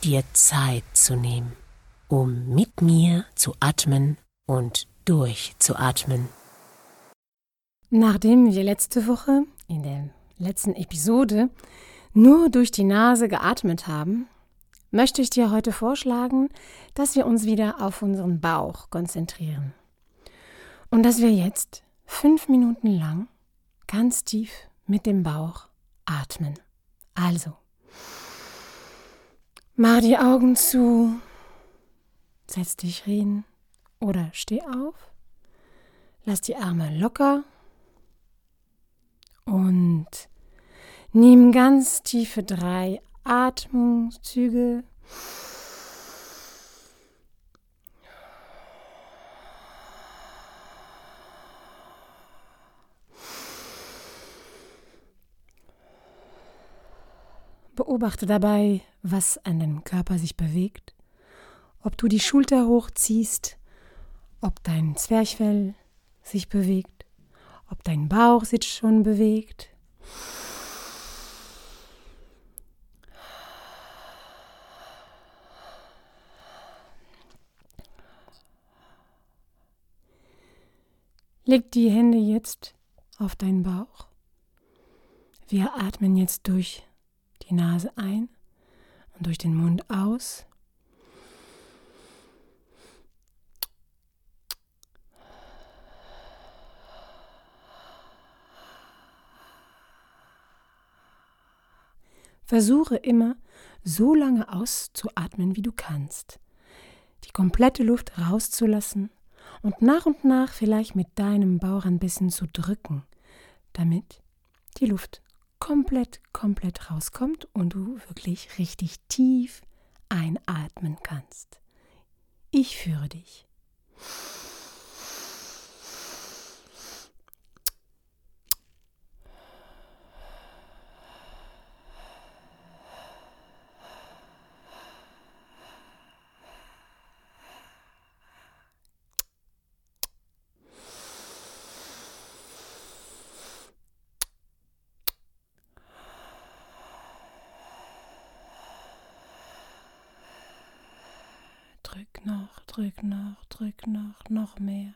dir Zeit zu nehmen, um mit mir zu atmen und durchzuatmen. Nachdem wir letzte Woche in der letzten Episode nur durch die Nase geatmet haben, möchte ich dir heute vorschlagen, dass wir uns wieder auf unseren Bauch konzentrieren. Und dass wir jetzt fünf Minuten lang ganz tief mit dem Bauch atmen. Also, Mach die Augen zu, setz dich hin oder steh auf, lass die Arme locker. Und nimm ganz tiefe drei Atmungszüge. Beobachte dabei, was an deinem Körper sich bewegt, ob du die Schulter hochziehst, ob dein Zwerchfell sich bewegt, ob dein Bauch sich schon bewegt. Leg die Hände jetzt auf deinen Bauch. Wir atmen jetzt durch die Nase ein und durch den Mund aus. Versuche immer so lange auszuatmen, wie du kannst. Die komplette Luft rauszulassen und nach und nach vielleicht mit deinem Bauch ein bisschen zu drücken, damit die Luft komplett, komplett rauskommt und du wirklich richtig tief einatmen kannst. Ich führe dich. Drück noch, drück noch, noch mehr.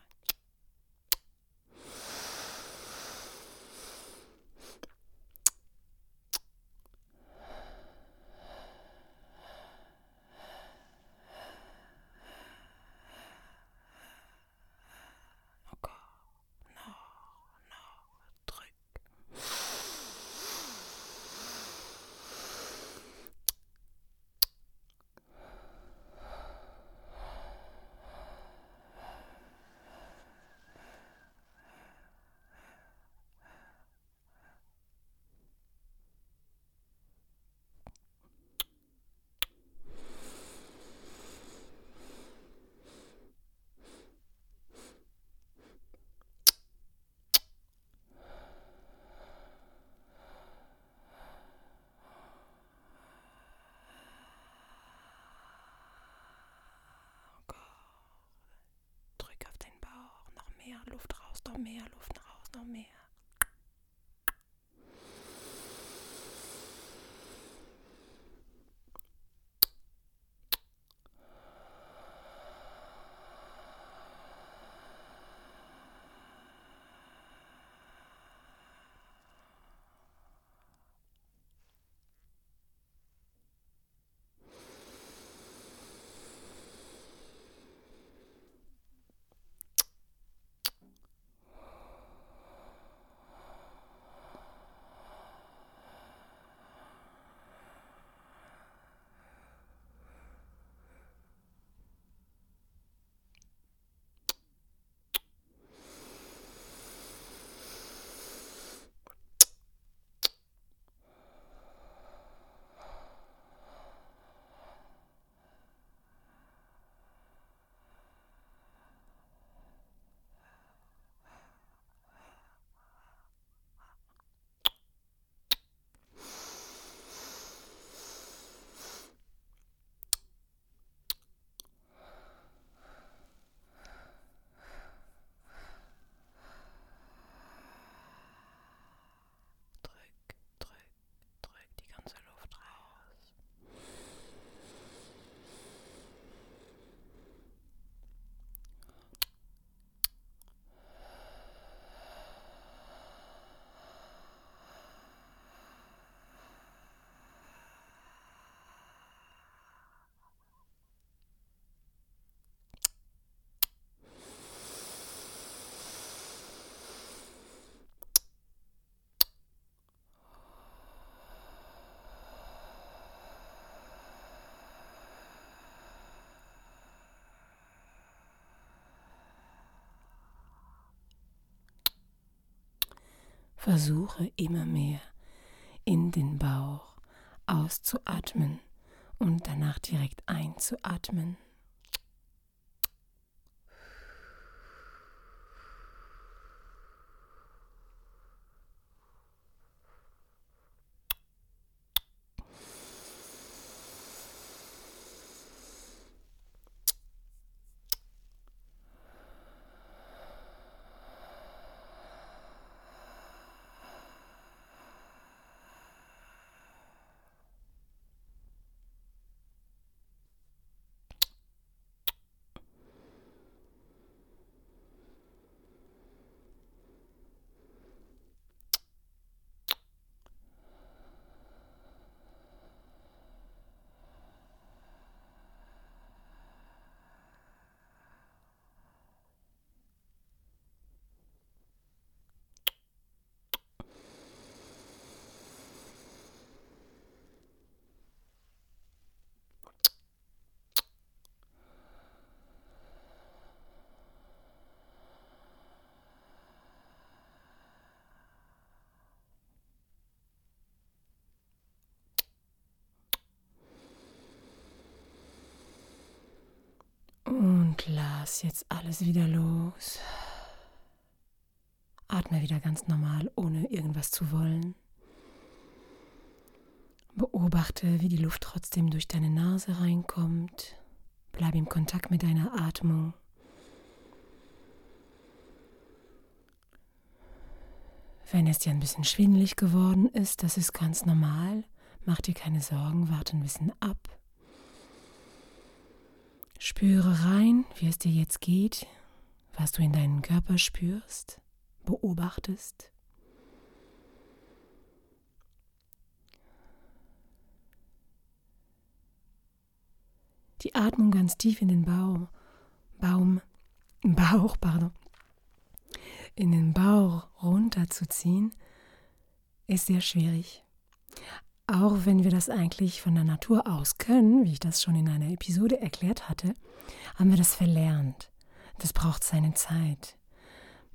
Mehr Luft raus, noch mehr Luft raus, noch mehr. Versuche immer mehr in den Bauch auszuatmen und danach direkt einzuatmen. Und lass jetzt alles wieder los. Atme wieder ganz normal, ohne irgendwas zu wollen. Beobachte, wie die Luft trotzdem durch deine Nase reinkommt. Bleib im Kontakt mit deiner Atmung. Wenn es dir ein bisschen schwindelig geworden ist, das ist ganz normal. Mach dir keine Sorgen, warte ein bisschen ab. Spüre rein, wie es dir jetzt geht, was du in deinen Körper spürst, beobachtest. Die Atmung ganz tief in den Baum, Baum, Bauch, pardon, in den Bauch runterzuziehen, ist sehr schwierig. Auch wenn wir das eigentlich von der Natur aus können, wie ich das schon in einer Episode erklärt hatte, haben wir das verlernt. Das braucht seine Zeit.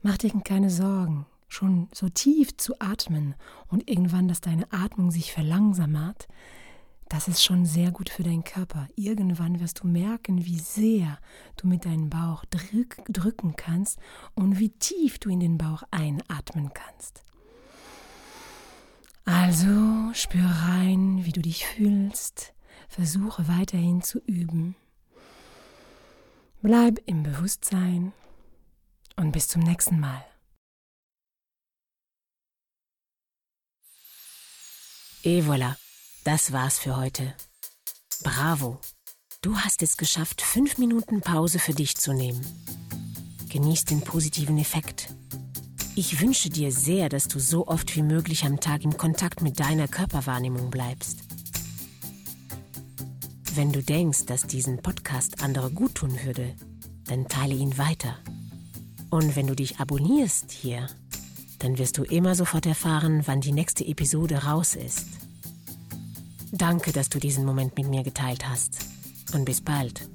Mach dir keine Sorgen, schon so tief zu atmen und irgendwann, dass deine Atmung sich verlangsamt, das ist schon sehr gut für deinen Körper. Irgendwann wirst du merken, wie sehr du mit deinem Bauch drück, drücken kannst und wie tief du in den Bauch einatmen kannst. Also spür rein, wie du dich fühlst. Versuche weiterhin zu üben. Bleib im Bewusstsein und bis zum nächsten Mal. Et voilà, das war's für heute. Bravo! Du hast es geschafft, fünf Minuten Pause für dich zu nehmen. Genieß den positiven Effekt ich wünsche dir sehr, dass du so oft wie möglich am Tag im Kontakt mit deiner Körperwahrnehmung bleibst. Wenn du denkst, dass diesen Podcast andere gut tun würde, dann teile ihn weiter. Und wenn du dich abonnierst hier, dann wirst du immer sofort erfahren, wann die nächste Episode raus ist. Danke, dass du diesen Moment mit mir geteilt hast. Und bis bald.